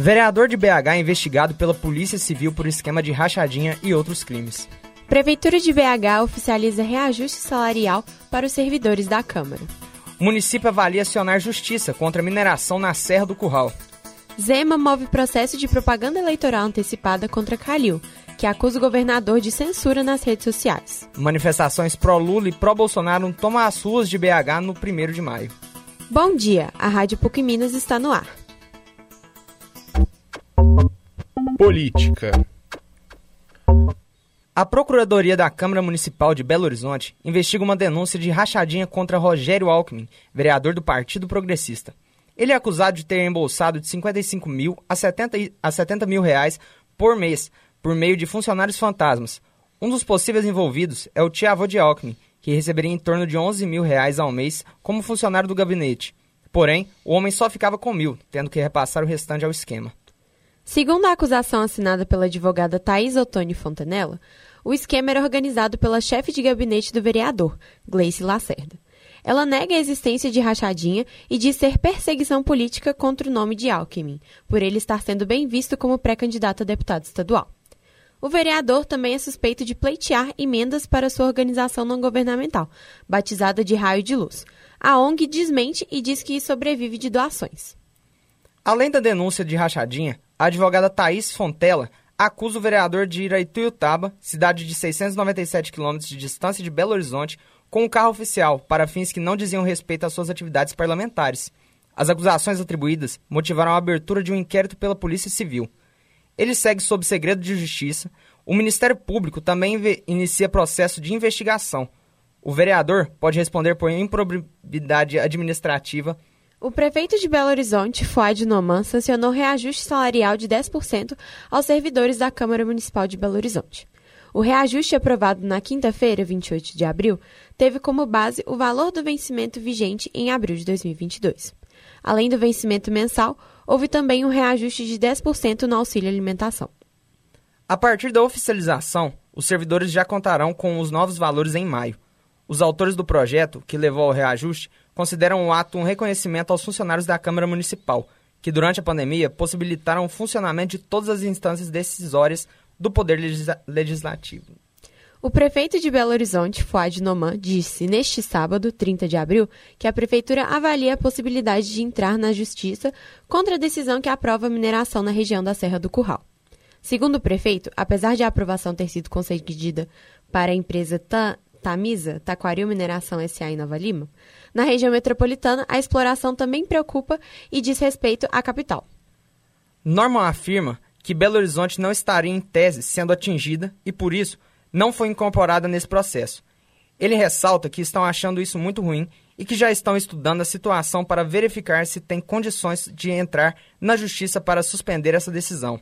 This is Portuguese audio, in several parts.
Vereador de BH é investigado pela Polícia Civil por esquema de rachadinha e outros crimes. Prefeitura de BH oficializa reajuste salarial para os servidores da Câmara. O município avalia acionar justiça contra a mineração na Serra do Curral. Zema move processo de propaganda eleitoral antecipada contra Calil, que acusa o governador de censura nas redes sociais. Manifestações pró-Lula e pró-Bolsonaro tomam as ruas de BH no 1 de maio. Bom dia, a Rádio PUC Minas está no ar. Política. A Procuradoria da Câmara Municipal de Belo Horizonte investiga uma denúncia de rachadinha contra Rogério Alckmin, vereador do Partido Progressista. Ele é acusado de ter embolsado de 55 mil a 70, a 70 mil reais por mês por meio de funcionários fantasmas. Um dos possíveis envolvidos é o tio-avô de Alckmin, que receberia em torno de 11 mil reais ao mês como funcionário do gabinete. Porém, o homem só ficava com mil, tendo que repassar o restante ao esquema. Segundo a acusação assinada pela advogada Thais Ottoni Fontanella, o esquema era organizado pela chefe de gabinete do vereador, Gleice Lacerda. Ela nega a existência de rachadinha e diz ser perseguição política contra o nome de Alckmin, por ele estar sendo bem visto como pré-candidato a deputado estadual. O vereador também é suspeito de pleitear emendas para sua organização não governamental, batizada de Raio de Luz. A ONG desmente e diz que sobrevive de doações. Além da denúncia de rachadinha, a advogada Thaís Fontela acusa o vereador de ir a Ituiutaba, cidade de 697 quilômetros de distância de Belo Horizonte, com um carro oficial, para fins que não diziam respeito às suas atividades parlamentares. As acusações atribuídas motivaram a abertura de um inquérito pela Polícia Civil. Ele segue sob segredo de justiça. O Ministério Público também inicia processo de investigação. O vereador pode responder por improbidade administrativa o prefeito de Belo Horizonte, Fuad Noman, sancionou reajuste salarial de 10% aos servidores da Câmara Municipal de Belo Horizonte. O reajuste aprovado na quinta-feira, 28 de abril, teve como base o valor do vencimento vigente em abril de 2022. Além do vencimento mensal, houve também um reajuste de 10% no auxílio alimentação. A partir da oficialização, os servidores já contarão com os novos valores em maio. Os autores do projeto, que levou ao reajuste, consideram o ato um reconhecimento aos funcionários da Câmara Municipal, que durante a pandemia possibilitaram o funcionamento de todas as instâncias decisórias do Poder Legislativo. O prefeito de Belo Horizonte, Fuad Noman, disse neste sábado, 30 de abril, que a prefeitura avalia a possibilidade de entrar na justiça contra a decisão que aprova a mineração na região da Serra do Curral. Segundo o prefeito, apesar de a aprovação ter sido concedida para a empresa Tamisa, Taquaril Mineração S.A. em Nova Lima, na região metropolitana a exploração também preocupa e diz respeito à capital. Norman afirma que Belo Horizonte não estaria em tese sendo atingida e, por isso, não foi incorporada nesse processo. Ele ressalta que estão achando isso muito ruim e que já estão estudando a situação para verificar se tem condições de entrar na justiça para suspender essa decisão.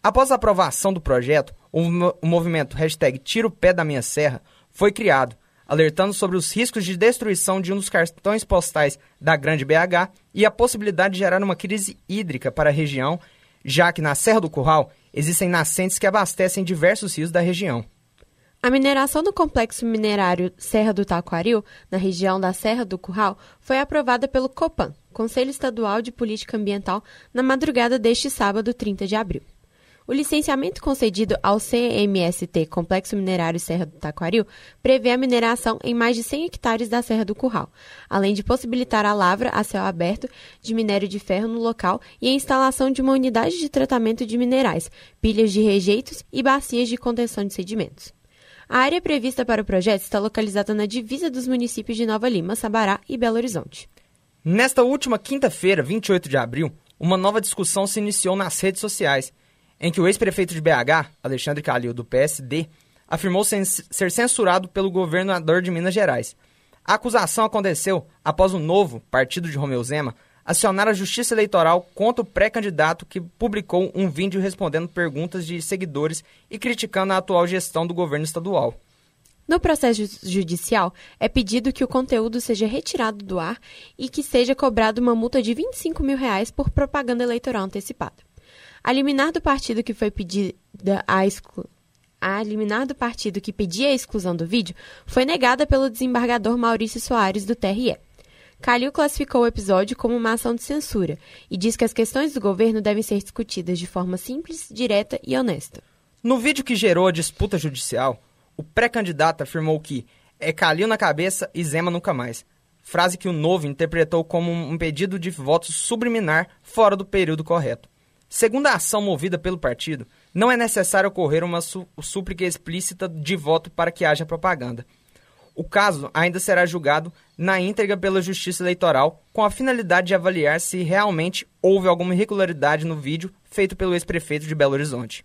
Após a aprovação do projeto, o, movimento hashtag Tira o Pé da Minha Serra foi criado, alertando sobre os riscos de destruição de um dos cartões postais da Grande BH e a possibilidade de gerar uma crise hídrica para a região, já que na Serra do Curral existem nascentes que abastecem diversos rios da região. A mineração do complexo minerário Serra do Taquaril, na região da Serra do Curral, foi aprovada pelo COPAN, Conselho Estadual de Política Ambiental, na madrugada deste sábado, 30 de abril. O licenciamento concedido ao CMST, Complexo Minerário Serra do Taquaril, prevê a mineração em mais de 100 hectares da Serra do Curral, além de possibilitar a lavra a céu aberto de minério de ferro no local e a instalação de uma unidade de tratamento de minerais, pilhas de rejeitos e bacias de contenção de sedimentos. A área prevista para o projeto está localizada na divisa dos municípios de Nova Lima, Sabará e Belo Horizonte. Nesta última quinta-feira, 28 de abril, uma nova discussão se iniciou nas redes sociais em que o ex-prefeito de BH, Alexandre Calil, do PSD, afirmou ser censurado pelo governador de Minas Gerais. A acusação aconteceu após o novo partido de Romeu Zema acionar a Justiça Eleitoral contra o pré-candidato que publicou um vídeo respondendo perguntas de seguidores e criticando a atual gestão do governo estadual. No processo judicial, é pedido que o conteúdo seja retirado do ar e que seja cobrado uma multa de 25 mil reais por propaganda eleitoral antecipada. A liminar do partido que foi pedida a exclu... A liminar do partido que pedia a exclusão do vídeo foi negada pelo desembargador Maurício Soares do TRE. Calil classificou o episódio como uma ação de censura e diz que as questões do governo devem ser discutidas de forma simples, direta e honesta. No vídeo que gerou a disputa judicial, o pré-candidato afirmou que é Calil na cabeça e Zema nunca mais. Frase que o Novo interpretou como um pedido de voto subliminar fora do período correto. Segundo a ação movida pelo partido, não é necessário ocorrer uma sú súplica explícita de voto para que haja propaganda. O caso ainda será julgado na íntegra pela Justiça Eleitoral, com a finalidade de avaliar se realmente houve alguma irregularidade no vídeo feito pelo ex-prefeito de Belo Horizonte.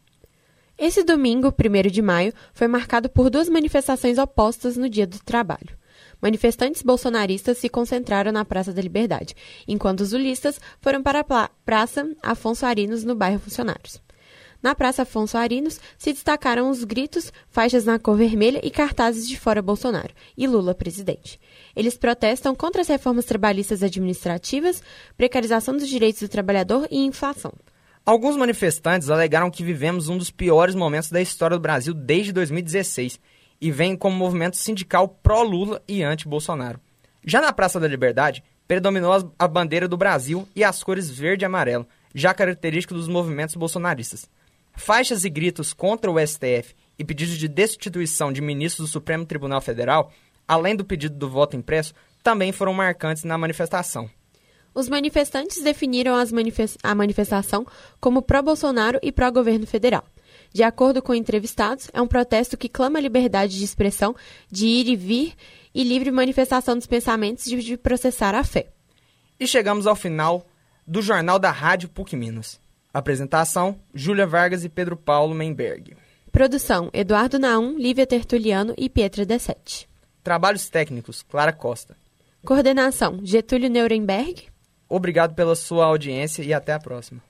Esse domingo, 1 de maio, foi marcado por duas manifestações opostas no Dia do Trabalho. Manifestantes bolsonaristas se concentraram na Praça da Liberdade, enquanto os ulistas foram para a Praça Afonso Arinos, no bairro Funcionários. Na Praça Afonso Arinos se destacaram os gritos, faixas na cor vermelha e cartazes de fora Bolsonaro e Lula presidente. Eles protestam contra as reformas trabalhistas administrativas, precarização dos direitos do trabalhador e inflação. Alguns manifestantes alegaram que vivemos um dos piores momentos da história do Brasil desde 2016 e vem como movimento sindical pró-Lula e anti-Bolsonaro. Já na Praça da Liberdade, predominou a bandeira do Brasil e as cores verde e amarelo, já característico dos movimentos bolsonaristas. Faixas e gritos contra o STF e pedidos de destituição de ministros do Supremo Tribunal Federal, além do pedido do voto impresso, também foram marcantes na manifestação. Os manifestantes definiram manifest a manifestação como pró-Bolsonaro e pró-governo federal. De acordo com entrevistados, é um protesto que clama liberdade de expressão, de ir e vir e livre manifestação dos pensamentos e de processar a fé. E chegamos ao final do Jornal da Rádio PUC Minas. Apresentação: Júlia Vargas e Pedro Paulo Menberg. Produção: Eduardo Naum, Lívia Tertuliano e Pietra Dessete. Trabalhos técnicos: Clara Costa. Coordenação: Getúlio Nuremberg. Obrigado pela sua audiência e até a próxima.